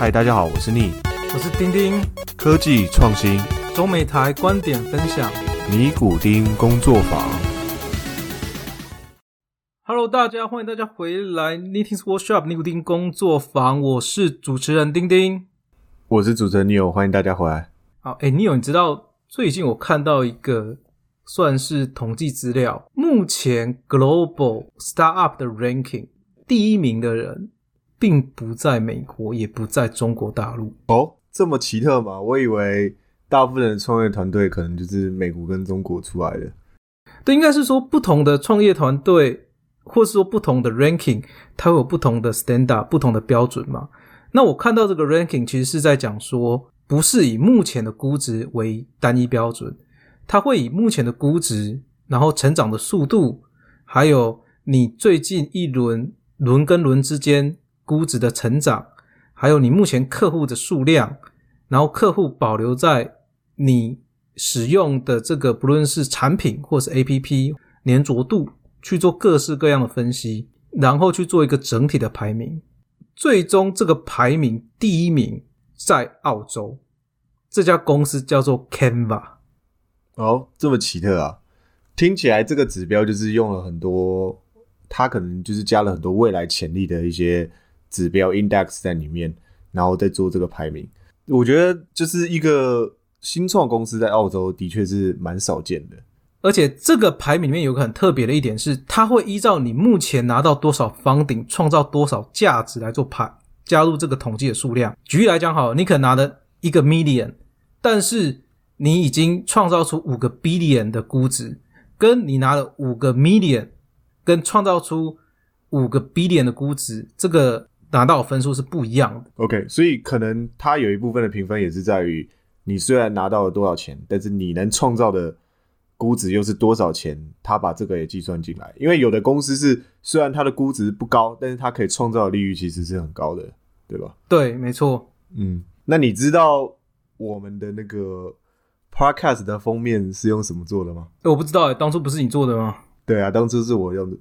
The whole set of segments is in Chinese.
嗨，大家好，我是逆我是丁丁，科技创新中美台观点分享。尼古丁工作坊。Hello，大家欢迎大家回来 Knitting Workshop 尼古丁工作坊，我是主持人丁丁。我是主持人 Neo，欢迎大家回来。好，哎，你有你知道最近我看到一个算是统计资料，目前 Global Startup 的 Ranking 第一名的人，并不在美国，也不在中国大陆。哦，这么奇特吗？我以为大部分的创业团队可能就是美国跟中国出来的。对，应该是说不同的创业团队，或是说不同的 ranking，它会有不同的 standard、不同的标准嘛。那我看到这个 ranking 其实是在讲说，不是以目前的估值为单一标准，它会以目前的估值，然后成长的速度，还有你最近一轮轮跟轮之间估值的成长，还有你目前客户的数量，然后客户保留在你使用的这个不论是产品或是 APP 粘着度，去做各式各样的分析，然后去做一个整体的排名。最终这个排名第一名在澳洲，这家公司叫做 Canva。哦，这么奇特啊！听起来这个指标就是用了很多，它可能就是加了很多未来潜力的一些指标 index 在里面，然后再做这个排名。我觉得就是一个新创公司在澳洲的确是蛮少见的。而且这个排名里面有个很特别的一点是，它会依照你目前拿到多少房顶，创造多少价值来做排加入这个统计的数量。举例来讲，好，你可能拿了一个 million，但是你已经创造出五个 billion 的估值，跟你拿了五个 million，跟创造出五个 billion 的估值，这个拿到的分数是不一样的。OK，所以可能它有一部分的评分也是在于你虽然拿到了多少钱，但是你能创造的估值又是多少钱，他把这个也计算进来。因为有的公司是虽然它的估值不高，但是它可以创造的利率其实是很高的，对吧？对，没错。嗯，那你知道我们的那个 Podcast 的封面是用什么做的吗？我不知道哎，当初不是你做的吗？对啊，当初是我用的，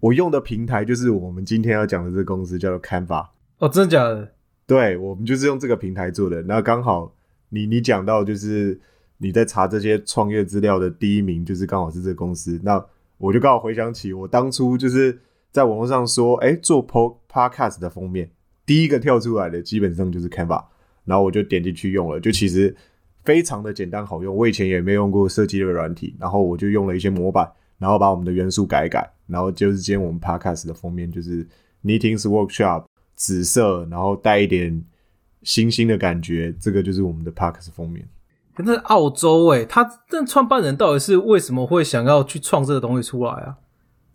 我用的平台就是我们今天要讲的这个公司叫做 Canva。哦，真的假的？对，我们就是用这个平台做的。那刚好你你讲到就是你在查这些创业资料的第一名，就是刚好是这个公司。那我就刚好回想起我当初就是在网络上说，哎，做 po podcast 的封面，第一个跳出来的基本上就是 Canva，然后我就点进去用了，就其实非常的简单好用。我以前也没用过设计的软体，然后我就用了一些模板，然后把我们的元素改一改，然后就是今天我们 podcast 的封面就是 Knitting's Workshop。紫色，然后带一点星星的感觉，这个就是我们的 Parks 封面。可是澳洲诶、他这创办人到底是为什么会想要去创这个东西出来啊？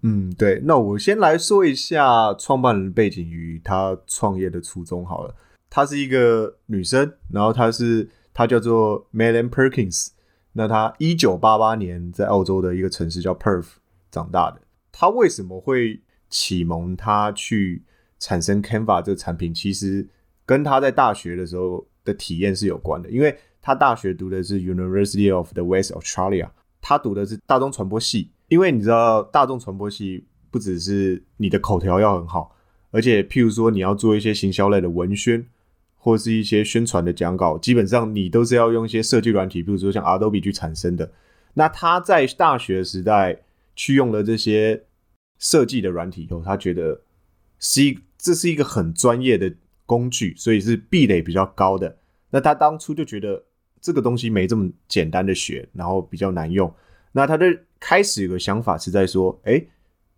嗯，对，那我先来说一下创办人背景与他创业的初衷好了。她是一个女生，然后她是她叫做 Melan Perkins。那他一九八八年在澳洲的一个城市叫 Perth 长大的。他为什么会启蒙他去？产生 Canva 这个产品，其实跟他在大学的时候的体验是有关的，因为他大学读的是 University of the West Australia，他读的是大众传播系。因为你知道，大众传播系不只是你的口条要很好，而且譬如说你要做一些行销类的文宣，或是一些宣传的讲稿，基本上你都是要用一些设计软体，比如说像 Adobe 去产生的。那他在大学时代去用了这些设计的软体以后，他觉得是一。这是一个很专业的工具，所以是壁垒比较高的。那他当初就觉得这个东西没这么简单的学，然后比较难用。那他的开始有个想法是在说：哎，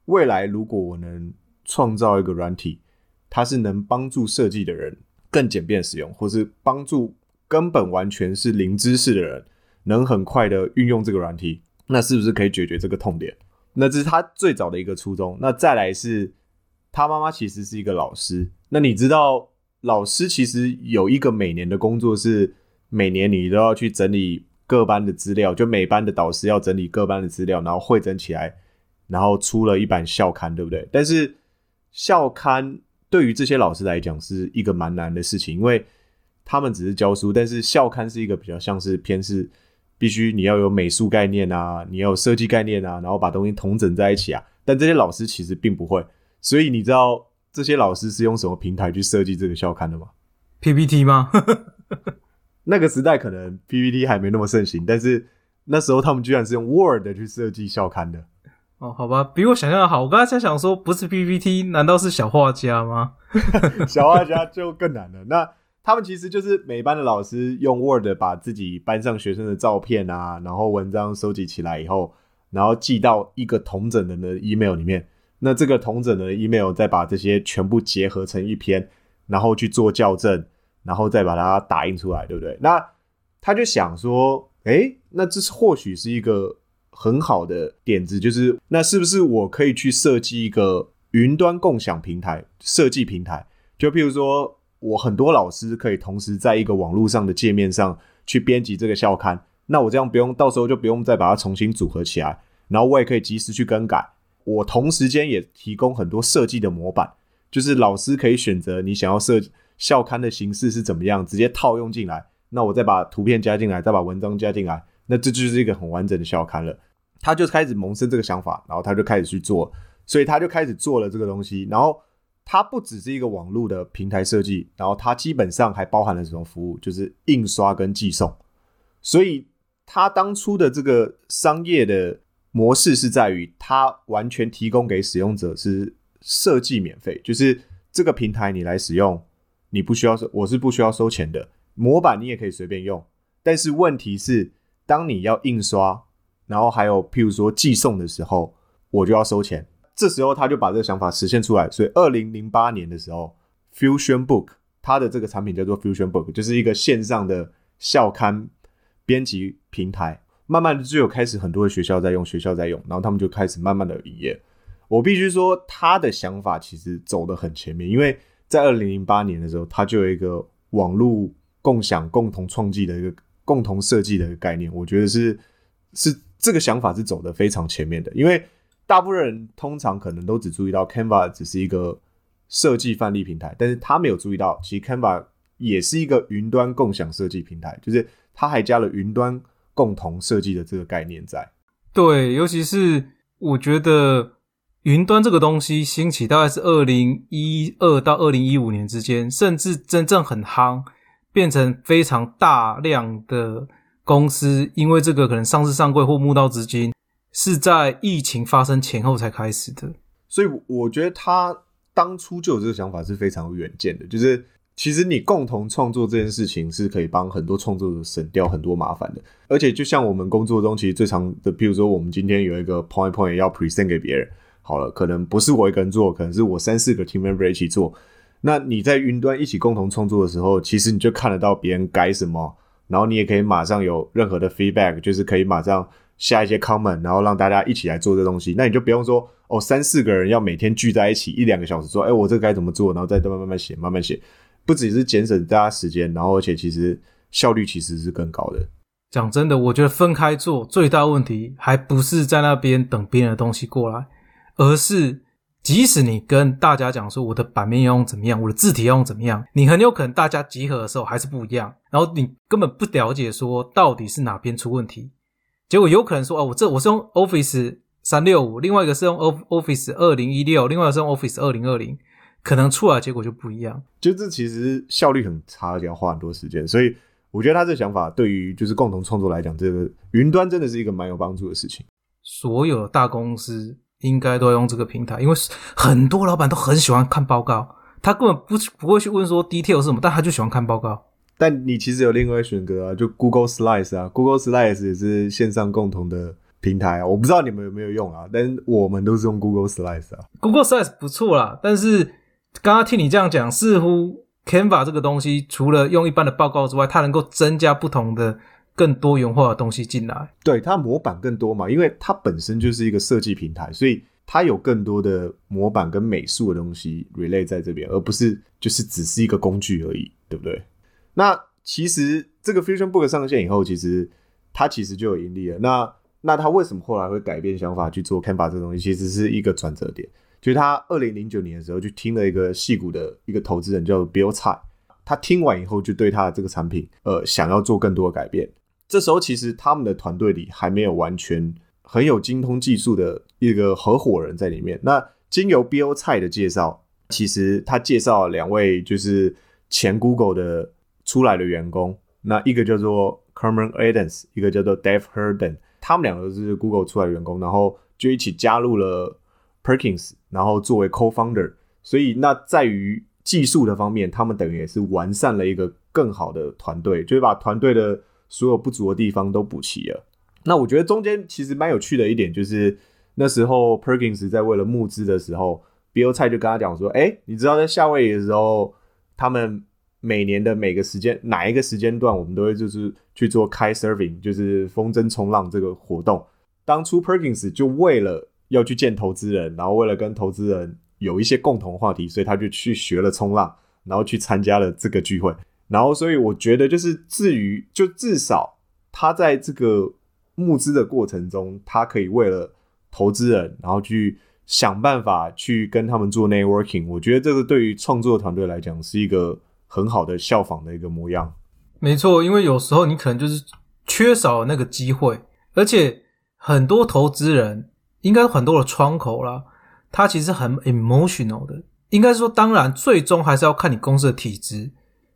未来如果我能创造一个软体，它是能帮助设计的人更简便使用，或是帮助根本完全是零知识的人能很快的运用这个软体，那是不是可以解决这个痛点？那这是他最早的一个初衷。那再来是。他妈妈其实是一个老师，那你知道老师其实有一个每年的工作是每年你都要去整理各班的资料，就每班的导师要整理各班的资料，然后汇整起来，然后出了一版校刊，对不对？但是校刊对于这些老师来讲是一个蛮难的事情，因为他们只是教书，但是校刊是一个比较像是偏是必须你要有美术概念啊，你要有设计概念啊，然后把东西统整在一起啊，但这些老师其实并不会。所以你知道这些老师是用什么平台去设计这个校刊的吗？PPT 吗？那个时代可能 PPT 还没那么盛行，但是那时候他们居然是用 Word 去设计校刊的。哦，好吧，比我想象的好。我刚才在想说，不是 PPT，难道是小画家吗？小画家就更难了。那他们其实就是每班的老师用 Word 把自己班上学生的照片啊，然后文章收集起来以后，然后寄到一个同整人的 email 里面。那这个同整的 email 再把这些全部结合成一篇，然后去做校正，然后再把它打印出来，对不对？那他就想说，诶，那这是或许是一个很好的点子，就是那是不是我可以去设计一个云端共享平台设计平台？就譬如说。我很多老师可以同时在一个网络上的界面上去编辑这个校刊，那我这样不用，到时候就不用再把它重新组合起来，然后我也可以及时去更改。我同时间也提供很多设计的模板，就是老师可以选择你想要设校刊的形式是怎么样，直接套用进来。那我再把图片加进来，再把文章加进来，那这就是一个很完整的校刊了。他就开始萌生这个想法，然后他就开始去做，所以他就开始做了这个东西，然后。它不只是一个网络的平台设计，然后它基本上还包含了什么服务？就是印刷跟寄送。所以他当初的这个商业的模式是在于，他完全提供给使用者是设计免费，就是这个平台你来使用，你不需要收，我是不需要收钱的。模板你也可以随便用，但是问题是，当你要印刷，然后还有譬如说寄送的时候，我就要收钱。这时候他就把这个想法实现出来，所以二零零八年的时候，Fusion Book 它的这个产品叫做 Fusion Book，就是一个线上的校刊编辑平台。慢慢的就有开始很多的学校在用，学校在用，然后他们就开始慢慢的营业。我必须说，他的想法其实走得很前面，因为在二零零八年的时候，他就有一个网络共享、共同创建的一个共同设计的概念。我觉得是是这个想法是走得非常前面的，因为。大部分人通常可能都只注意到 Canva 只是一个设计范例平台，但是他没有注意到，其实 Canva 也是一个云端共享设计平台，就是它还加了云端共同设计的这个概念在。对，尤其是我觉得云端这个东西兴起大概是二零一二到二零一五年之间，甚至真正很夯，变成非常大量的公司，因为这个可能上市上柜或募到资金。是在疫情发生前后才开始的，所以我觉得他当初就有这个想法是非常有远见的。就是其实你共同创作这件事情是可以帮很多创作者省掉很多麻烦的。而且就像我们工作中其实最常的，比如说我们今天有一个 point point 要 present 给别人，好了，可能不是我一个人做，可能是我三四个 team member 一起做。那你在云端一起共同创作的时候，其实你就看得到别人改什么，然后你也可以马上有任何的 feedback，就是可以马上。下一些 comment，然后让大家一起来做这东西，那你就不用说哦，三四个人要每天聚在一起一两个小时做，哎，我这该怎么做？然后再慢慢慢慢写，慢慢写，不只是节省大家时间，然后而且其实效率其实是更高的。讲真的，我觉得分开做最大问题还不是在那边等别人的东西过来，而是即使你跟大家讲说我的版面要用怎么样，我的字体要用怎么样，你很有可能大家集合的时候还是不一样，然后你根本不了解说到底是哪边出问题。结果有可能说哦，我这我是用 Office 三六五，另外一个是用 Office 二零一六，另外是用 Office 二零二零，可能出来结果就不一样。就这其实效率很差，而且要花很多时间。所以我觉得他这想法对于就是共同创作来讲，这个云端真的是一个蛮有帮助的事情。所有的大公司应该都要用这个平台，因为很多老板都很喜欢看报告，他根本不不会去问说 detail 是什么，但他就喜欢看报告。但你其实有另外选择啊，就 Google Slides 啊，Google Slides 也是线上共同的平台啊。我不知道你们有没有用啊，但我们都是用 Google Slides 啊。Google Slides 不错啦，但是刚刚听你这样讲，似乎 Canva 这个东西除了用一般的报告之外，它能够增加不同的、更多元化的东西进来。对，它模板更多嘛，因为它本身就是一个设计平台，所以它有更多的模板跟美术的东西 relay 在这边，而不是就是只是一个工具而已，对不对？那其实这个 Fusion Book 上线以后，其实它其实就有盈利了。那那他为什么后来会改变想法去做 Canva 这东西？其实是一个转折点，就是他二零零九年的时候去听了一个戏骨的一个投资人叫 Bill，他听完以后就对他的这个产品呃想要做更多的改变。这时候其实他们的团队里还没有完全很有精通技术的一个合伙人在里面。那经由 Bill 蔡的介绍，其实他介绍两位就是。前 Google 的出来的员工，那一个叫做 Cameron Adams，一个叫做 Dave Herden，他们两个是 Google 出来的员工，然后就一起加入了 Perkins，然后作为 Co-founder，所以那在于技术的方面，他们等于也是完善了一个更好的团队，就是把团队的所有不足的地方都补齐了。那我觉得中间其实蛮有趣的一点就是。那时候，Perkins 在为了募资的时候，Bill 蔡就跟他讲说：“哎，你知道在夏威夷的时候，他们每年的每个时间哪一个时间段，我们都会就是去做开 serving，就是风筝冲浪这个活动。当初 Perkins 就为了要去见投资人，然后为了跟投资人有一些共同话题，所以他就去学了冲浪，然后去参加了这个聚会。然后，所以我觉得就是至于就至少他在这个募资的过程中，他可以为了投资人，然后去想办法去跟他们做 networking，我觉得这个对于创作团队来讲是一个很好的效仿的一个模样。没错，因为有时候你可能就是缺少那个机会，而且很多投资人应该很多的窗口啦，他其实很 emotional 的。应该说，当然最终还是要看你公司的体质。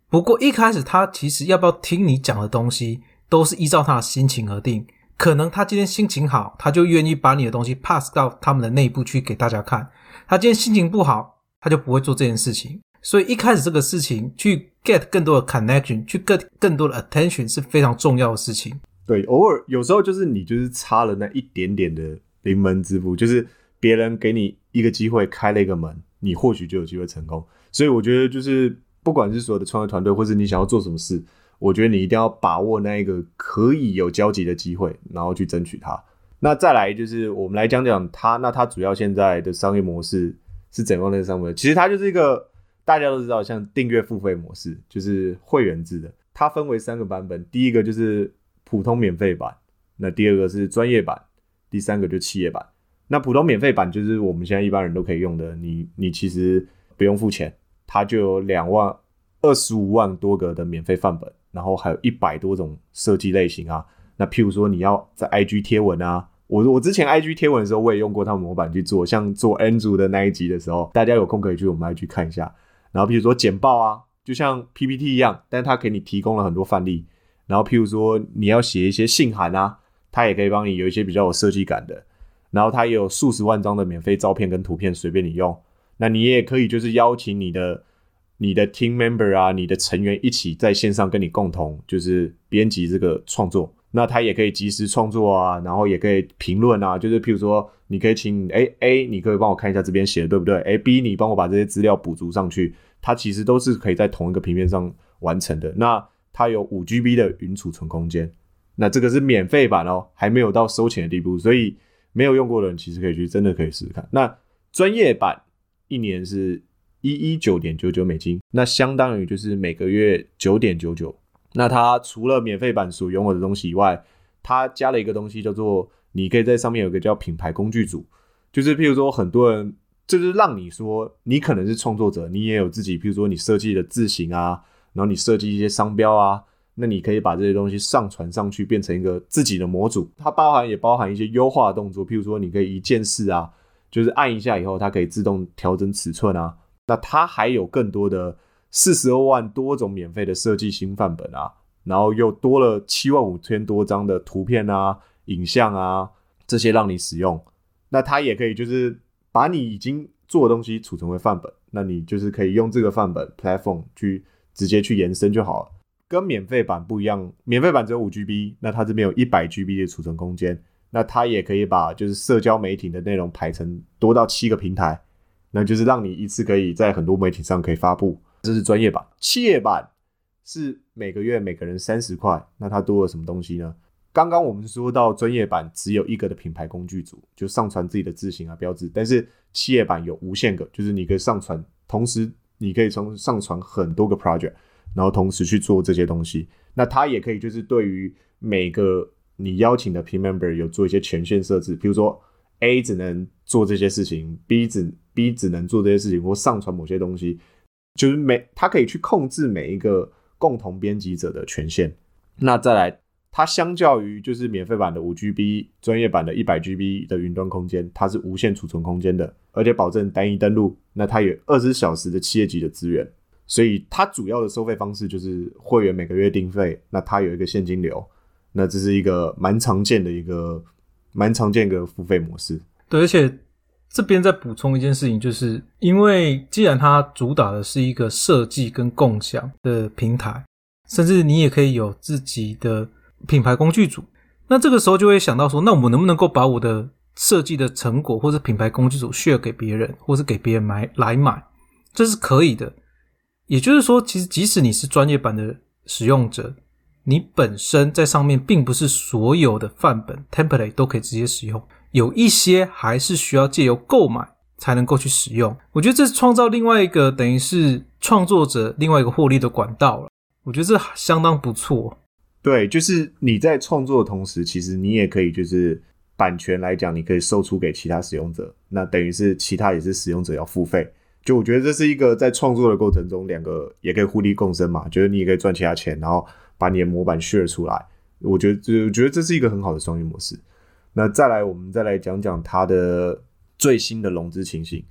不过一开始他其实要不要听你讲的东西，都是依照他的心情而定。可能他今天心情好，他就愿意把你的东西 pass 到他们的内部去给大家看。他今天心情不好，他就不会做这件事情。所以一开始这个事情去 get 更多的 connection，去 get 更多的 attention 是非常重要的事情。对，偶尔有时候就是你就是差了那一点点的临门之步，就是别人给你一个机会开了一个门，你或许就有机会成功。所以我觉得就是不管是所有的创业团队，或是你想要做什么事。我觉得你一定要把握那一个可以有交集的机会，然后去争取它。那再来就是我们来讲讲它，那它主要现在的商业模式是怎样的商业模式？其实它就是一个大家都知道，像订阅付费模式，就是会员制的。它分为三个版本，第一个就是普通免费版，那第二个是专业版，第三个就企业版。那普通免费版就是我们现在一般人都可以用的，你你其实不用付钱，它就有两万二十五万多个的免费范本。然后还有一百多种设计类型啊，那譬如说你要在 IG 贴文啊，我我之前 IG 贴文的时候，我也用过他们模板去做，像做 Andrew 的那一集的时候，大家有空可以去我们 IG 看一下。然后譬如说简报啊，就像 PPT 一样，但它给你提供了很多范例。然后譬如说你要写一些信函啊，它也可以帮你有一些比较有设计感的。然后它也有数十万张的免费照片跟图片，随便你用。那你也可以就是邀请你的。你的 team member 啊，你的成员一起在线上跟你共同就是编辑这个创作，那他也可以及时创作啊，然后也可以评论啊，就是譬如说，你可以请哎 A，你可以帮我看一下这边写的对不对？哎 B，你帮我把这些资料补足上去，它其实都是可以在同一个平面上完成的。那它有五 GB 的云储存空间，那这个是免费版哦，还没有到收钱的地步，所以没有用过的人其实可以去真的可以试试看。那专业版一年是。一一九点九九美金，那相当于就是每个月九点九九。那它除了免费版所拥有的东西以外，它加了一个东西叫做，你可以在上面有个叫品牌工具组，就是譬如说很多人，就是让你说你可能是创作者，你也有自己，譬如说你设计的字型啊，然后你设计一些商标啊，那你可以把这些东西上传上去，变成一个自己的模组。它包含也包含一些优化的动作，譬如说你可以一键式啊，就是按一下以后，它可以自动调整尺寸啊。那它还有更多的四十二万多种免费的设计新范本啊，然后又多了七万五千多张的图片啊、影像啊这些让你使用。那它也可以就是把你已经做的东西储存为范本，那你就是可以用这个范本 platform 去直接去延伸就好了。跟免费版不一样，免费版只有五 GB，那它这边有一百 GB 的储存空间，那它也可以把就是社交媒体的内容排成多到七个平台。那就是让你一次可以在很多媒体上可以发布，这是专业版。企业版是每个月每个人三十块，那它多了什么东西呢？刚刚我们说到专业版只有一个的品牌工具组，就上传自己的字型啊标志，但是企业版有无限个，就是你可以上传，同时你可以从上传很多个 project，然后同时去做这些东西。那它也可以就是对于每个你邀请的 P member 有做一些权限设置，比如说 A 只能做这些事情，B 只 B 只能做这些事情或上传某些东西，就是每它可以去控制每一个共同编辑者的权限。那再来，它相较于就是免费版的五 GB，专业版的一百 GB 的云端空间，它是无限储存空间的，而且保证单一登录。那它有二十小时的企业级的资源。所以它主要的收费方式就是会员每个月定费，那它有一个现金流，那这是一个蛮常见的一个蛮常见的付费模式。对，而且这边再补充一件事情，就是因为既然它主打的是一个设计跟共享的平台，甚至你也可以有自己的品牌工具组，那这个时候就会想到说，那我们能不能够把我的设计的成果或者品牌工具组 share 给别人，或是给别人买来买，这是可以的。也就是说，其实即使你是专业版的使用者，你本身在上面并不是所有的范本 template 都可以直接使用，有一些还是需要借由购买才能够去使用。我觉得这是创造另外一个等于是创作者另外一个获利的管道了。我觉得这相当不错。对，就是你在创作的同时，其实你也可以就是版权来讲，你可以售出给其他使用者，那等于是其他也是使用者要付费。就我觉得这是一个在创作的过程中，两个也可以互利共生嘛。觉得你也可以赚其他钱，然后把你的模板 share 出来。我觉得，我觉得这是一个很好的商业模式。那再来，我们再来讲讲它的最新的融资情形。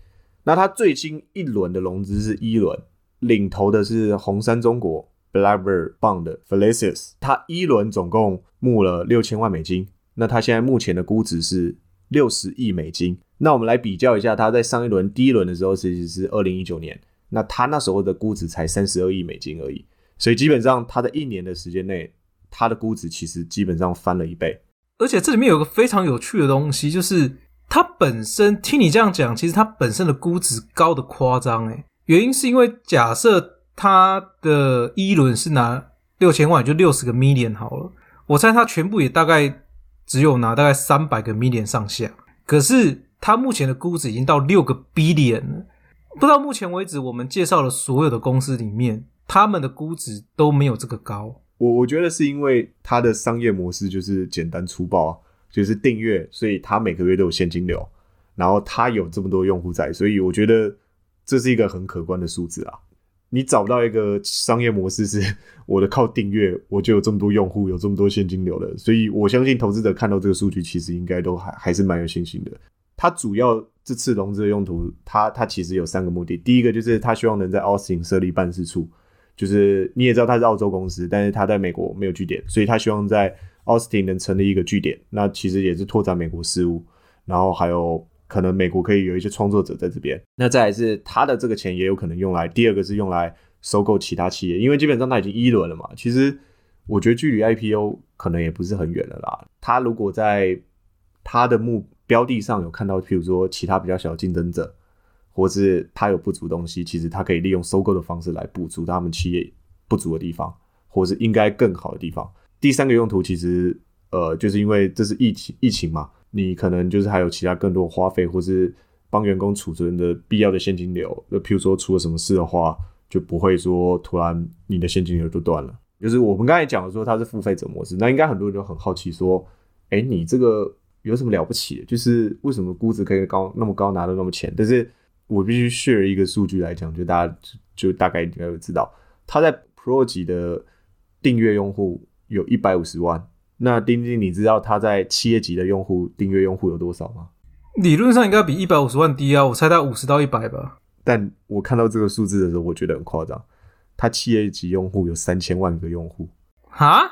那它最新一轮的融资是一轮，领头的是红杉中国 （Blackbird Fund Felicis，。它一轮总共募了六千万美金。那它现在目前的估值是六十亿美金。那我们来比较一下，他在上一轮第一轮的时候，其实是二零一九年，那他那时候的估值才三十二亿美金而已，所以基本上他在一年的时间内，他的估值其实基本上翻了一倍。而且这里面有个非常有趣的东西，就是它本身听你这样讲，其实它本身的估值高的夸张诶，原因是因为假设它的一轮是拿六千万，就六十个 million 好了，我猜它全部也大概只有拿大概三百个 million 上下，可是。它目前的估值已经到六个 billion 了，不知道目前为止我们介绍的所有的公司里面，他们的估值都没有这个高。我我觉得是因为它的商业模式就是简单粗暴，就是订阅，所以它每个月都有现金流，然后它有这么多用户在，所以我觉得这是一个很可观的数字啊。你找不到一个商业模式是 我的靠订阅，我就有这么多用户，有这么多现金流的，所以我相信投资者看到这个数据，其实应该都还还是蛮有信心的。它主要这次融资的用途，它它其实有三个目的。第一个就是他希望能在 aus 设立办事处，就是你也知道它是澳洲公司，但是它在美国没有据点，所以他希望在 Austin 能成立一个据点。那其实也是拓展美国事务，然后还有可能美国可以有一些创作者在这边。那再来是他的这个钱也有可能用来，第二个是用来收购其他企业，因为基本上他已经一轮了嘛。其实我觉得距离 IPO 可能也不是很远了啦。他如果在他的目标地上有看到，譬如说其他比较小的竞争者，或是他有不足东西，其实他可以利用收购的方式来补足他们企业不足的地方，或是应该更好的地方。第三个用途其实，呃，就是因为这是疫情，疫情嘛，你可能就是还有其他更多花费，或是帮员工储存的必要的现金流。那譬如说出了什么事的话，就不会说突然你的现金流就断了。就是我们刚才讲的说它是付费者模式，那应该很多人就很好奇说，哎，你这个。有什么了不起？就是为什么估值可以高那么高，拿到那么钱？但是我必须 share 一个数据来讲，就大家就大概应该会知道，它在 Pro 级的订阅用户有一百五十万。那丁丁，你知道它在企业级的用户订阅用户有多少吗？理论上应该比一百五十万低啊，我猜他五十到一百吧。但我看到这个数字的时候，我觉得很夸张。它企业级用户有三千万个用户哈，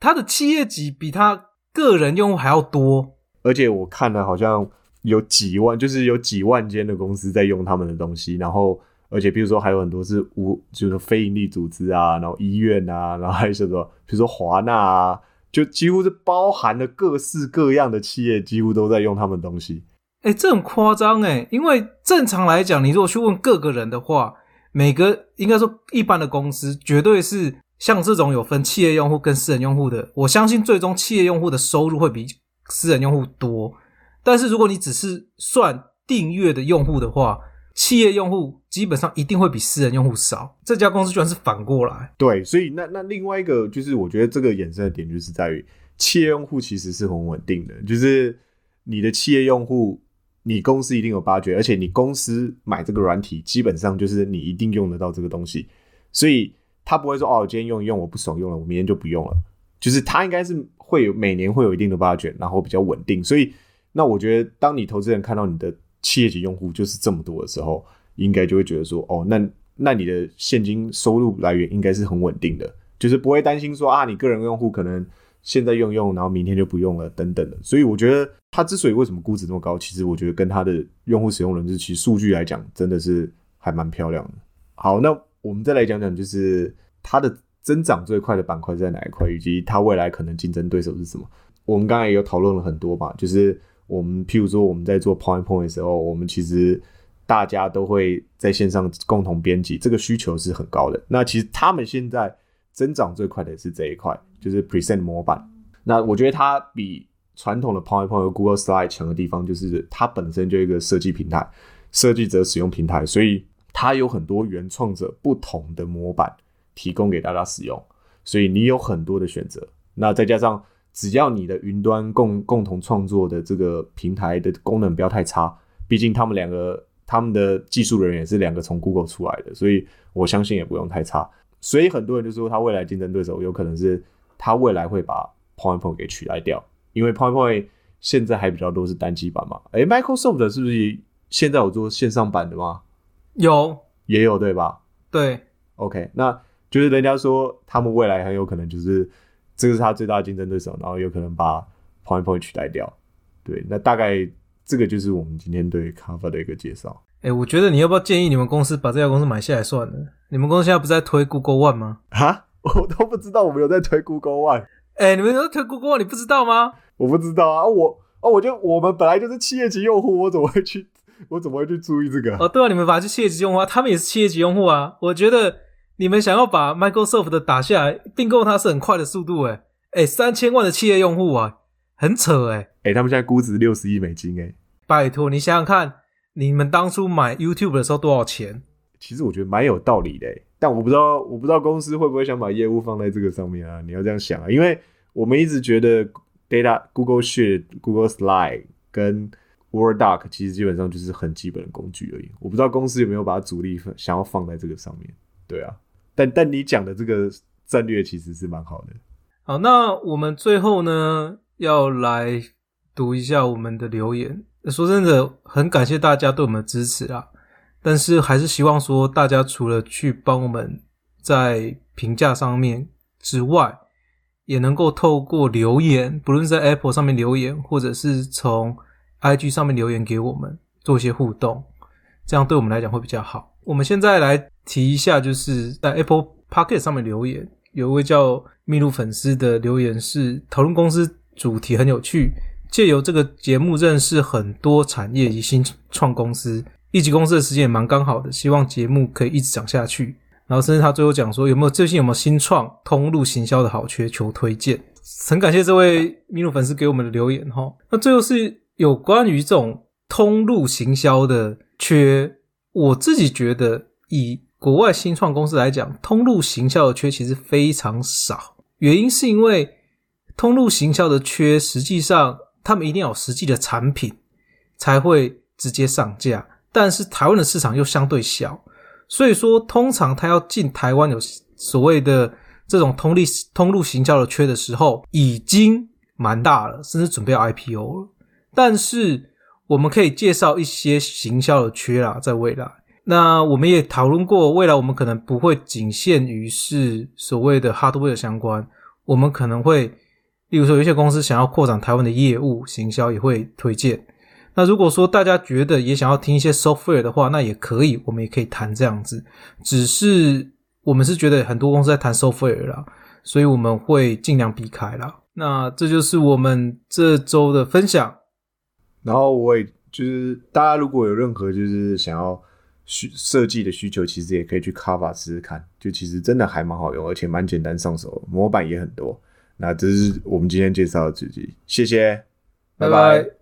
他的企业级比他个人用户还要多。而且我看了，好像有几万，就是有几万间的公司在用他们的东西。然后，而且比如说还有很多是无，就是非盈利组织啊，然后医院啊，然后还有什么，比如说华纳啊，就几乎是包含了各式各样的企业，几乎都在用他们东西。哎，这很夸张哎！因为正常来讲，你如果去问各个人的话，每个应该说一般的公司，绝对是像这种有分企业用户跟私人用户的。我相信最终企业用户的收入会比。私人用户多，但是如果你只是算订阅的用户的话，企业用户基本上一定会比私人用户少。这家公司居然是反过来。对，所以那那另外一个就是，我觉得这个衍生的点就是在于，企业用户其实是很稳定的，就是你的企业用户，你公司一定有八掘，而且你公司买这个软体，基本上就是你一定用得到这个东西，所以他不会说哦，我今天用一用我不爽用了，我明天就不用了，就是他应该是。会有每年会有一定的八卷，然后比较稳定，所以那我觉得，当你投资人看到你的企业级用户就是这么多的时候，应该就会觉得说，哦，那那你的现金收入来源应该是很稳定的，就是不会担心说啊，你个人用户可能现在用用，然后明天就不用了等等的。所以我觉得它之所以为什么估值那么高，其实我觉得跟它的用户使用人次其实数据来讲，真的是还蛮漂亮的。好，那我们再来讲讲，就是它的增长最快的板块在哪一块，以及它未来可能竞争对手是什么。我们刚才也有讨论了很多吧，就是我们譬如说我们在做 Point Point 的时候，我们其实大家都会在线上共同编辑，这个需求是很高的。那其实他们现在增长最快的是这一块，就是 Present 模板。那我觉得它比传统的 Point Point 和 Google Slide 强的地方，就是它本身就一个设计平台，设计者使用平台，所以它有很多原创者不同的模板提供给大家使用，所以你有很多的选择。那再加上只要你的云端共共同创作的这个平台的功能不要太差，毕竟他们两个他们的技术人员是两个从 Google 出来的，所以我相信也不用太差。所以很多人就说他未来竞争对手有可能是他未来会把 PowerPoint 给取代掉，因为 PowerPoint 现在还比较多是单机版嘛。诶 m i c r o s o f t 是不是现在有做线上版的吗？有也有对吧对，？OK，那就是人家说他们未来很有可能就是这个是他最大的竞争对手，然后有可能把 PowerPoint 取代掉。对，那大概这个就是我们今天对 Cover 的一个介绍。哎、我觉得你要不要建议你们公司把这家公司买下来算了？你们公司现在不是在推 Google One 吗？哈，我都不知道我们有在推 Google One，哎、你们有在推 Google One，你不知道吗？我不知道啊，我哦，我就我们本来就是企业级用户，我怎么会去，我怎么会去注意这个？哦，对啊，你们本来是企业级用户啊，他们也是企业级用户啊。我觉得你们想要把 Microsoft 的打下来，并购它是很快的速度、哎，哎，三千万的企业用户啊，很扯哎、哎、他们现在估值六十亿美金、哎，拜托，你想想看，你们当初买 YouTube 的时候多少钱？其实我觉得蛮有道理的、哎但我不知道，我不知道公司会不会想把业务放在这个上面啊？你要这样想啊，因为我们一直觉得 Data、Google Sheet、Google Slide 跟 Word Doc 其实基本上就是很基本的工具而已。我不知道公司有没有把主力想要放在这个上面。对啊，但但你讲的这个战略其实是蛮好的。好，那我们最后呢，要来读一下我们的留言。说真的，很感谢大家对我们的支持啊，但是还是希望说，大家除了去帮我们在评价上面之外，也能够透过留言，不论是在 Apple 上面留言，或者是从 IG 上面留言给我们，做一些互动，这样对我们来讲会比较好。我们现在来提一下，就是在 Apple Pocket 上面留言，有一位叫秘鲁粉丝的留言是讨论公司主题很有趣，借由这个节目认识很多产业及新创公司，一级公司的时间也蛮刚好的，希望节目可以一直讲下去。然后甚至他最后讲说有没有最近有没有新创通路行销的好缺，求推荐。很感谢这位秘鲁粉丝给我们的留言哈。那最后是有关于这种通路行销的缺，我自己觉得以国外新创公司来讲，通路行销的缺其实非常少。原因是因为通路行销的缺，实际上他们一定要有实际的产品才会直接上架，但是台湾的市场又相对小，所以说通常他要进台湾有所谓的这种通力通路行销的缺的时候，已经蛮大了，甚至准备 IPO 了。但是我们可以介绍一些行销的缺啦，在未来。那我们也讨论过，未来我们可能不会仅限于是所谓的 hardware 相关，我们可能会，例如说有些公司想要扩展台湾的业务，行销也会推荐。那如果说大家觉得也想要听一些 software 的话，那也可以，我们也可以谈这样子。只是我们是觉得很多公司在谈 software 啦，所以我们会尽量避开啦。那这就是我们这周的分享。然后我也就是大家如果有任何就是想要需设计的需求，其实也可以去 Cover 试试看，就其实真的还蛮好用，而且蛮简单上手，模板也很多。那这是我们今天介绍的自己，谢谢，拜拜。拜